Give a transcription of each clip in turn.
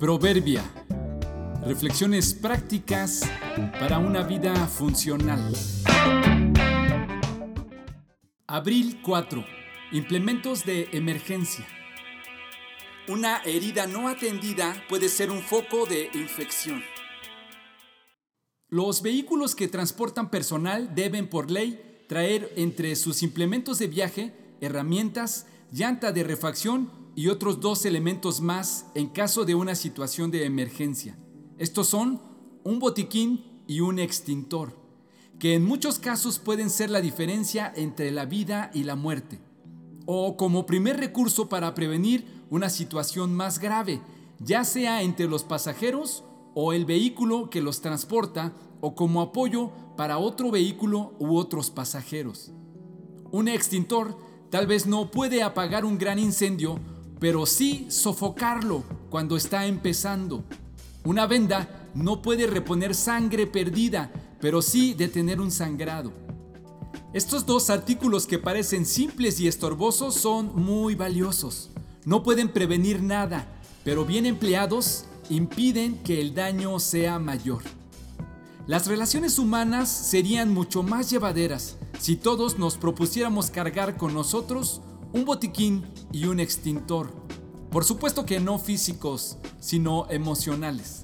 Proverbia. Reflexiones prácticas para una vida funcional. Abril 4. Implementos de emergencia. Una herida no atendida puede ser un foco de infección. Los vehículos que transportan personal deben por ley traer entre sus implementos de viaje herramientas, llanta de refacción y otros dos elementos más en caso de una situación de emergencia. Estos son un botiquín y un extintor, que en muchos casos pueden ser la diferencia entre la vida y la muerte, o como primer recurso para prevenir una situación más grave, ya sea entre los pasajeros o el vehículo que los transporta o como apoyo para otro vehículo u otros pasajeros. Un extintor tal vez no puede apagar un gran incendio pero sí sofocarlo cuando está empezando. Una venda no puede reponer sangre perdida, pero sí detener un sangrado. Estos dos artículos que parecen simples y estorbosos son muy valiosos. No pueden prevenir nada, pero bien empleados impiden que el daño sea mayor. Las relaciones humanas serían mucho más llevaderas si todos nos propusiéramos cargar con nosotros un botiquín y un extintor. Por supuesto que no físicos, sino emocionales.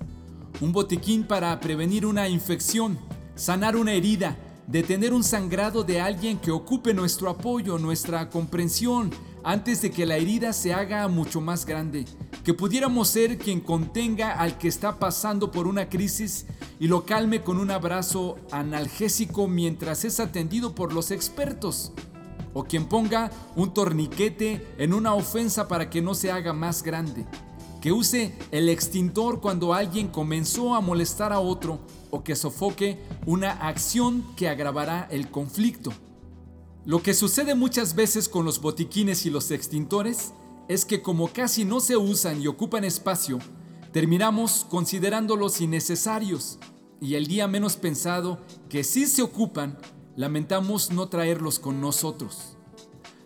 Un botiquín para prevenir una infección, sanar una herida, detener un sangrado de alguien que ocupe nuestro apoyo, nuestra comprensión, antes de que la herida se haga mucho más grande. Que pudiéramos ser quien contenga al que está pasando por una crisis y lo calme con un abrazo analgésico mientras es atendido por los expertos o quien ponga un torniquete en una ofensa para que no se haga más grande, que use el extintor cuando alguien comenzó a molestar a otro o que sofoque una acción que agravará el conflicto. Lo que sucede muchas veces con los botiquines y los extintores es que como casi no se usan y ocupan espacio, terminamos considerándolos innecesarios y el día menos pensado que sí se ocupan lamentamos no traerlos con nosotros.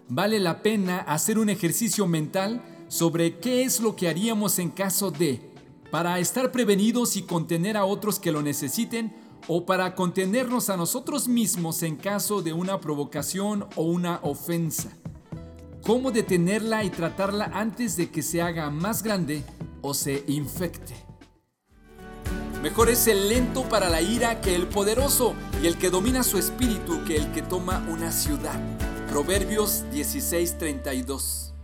Vale la pena hacer un ejercicio mental sobre qué es lo que haríamos en caso de, para estar prevenidos y contener a otros que lo necesiten, o para contenernos a nosotros mismos en caso de una provocación o una ofensa. Cómo detenerla y tratarla antes de que se haga más grande o se infecte. Mejor es el lento para la ira que el poderoso, y el que domina su espíritu que el que toma una ciudad. Proverbios 16:32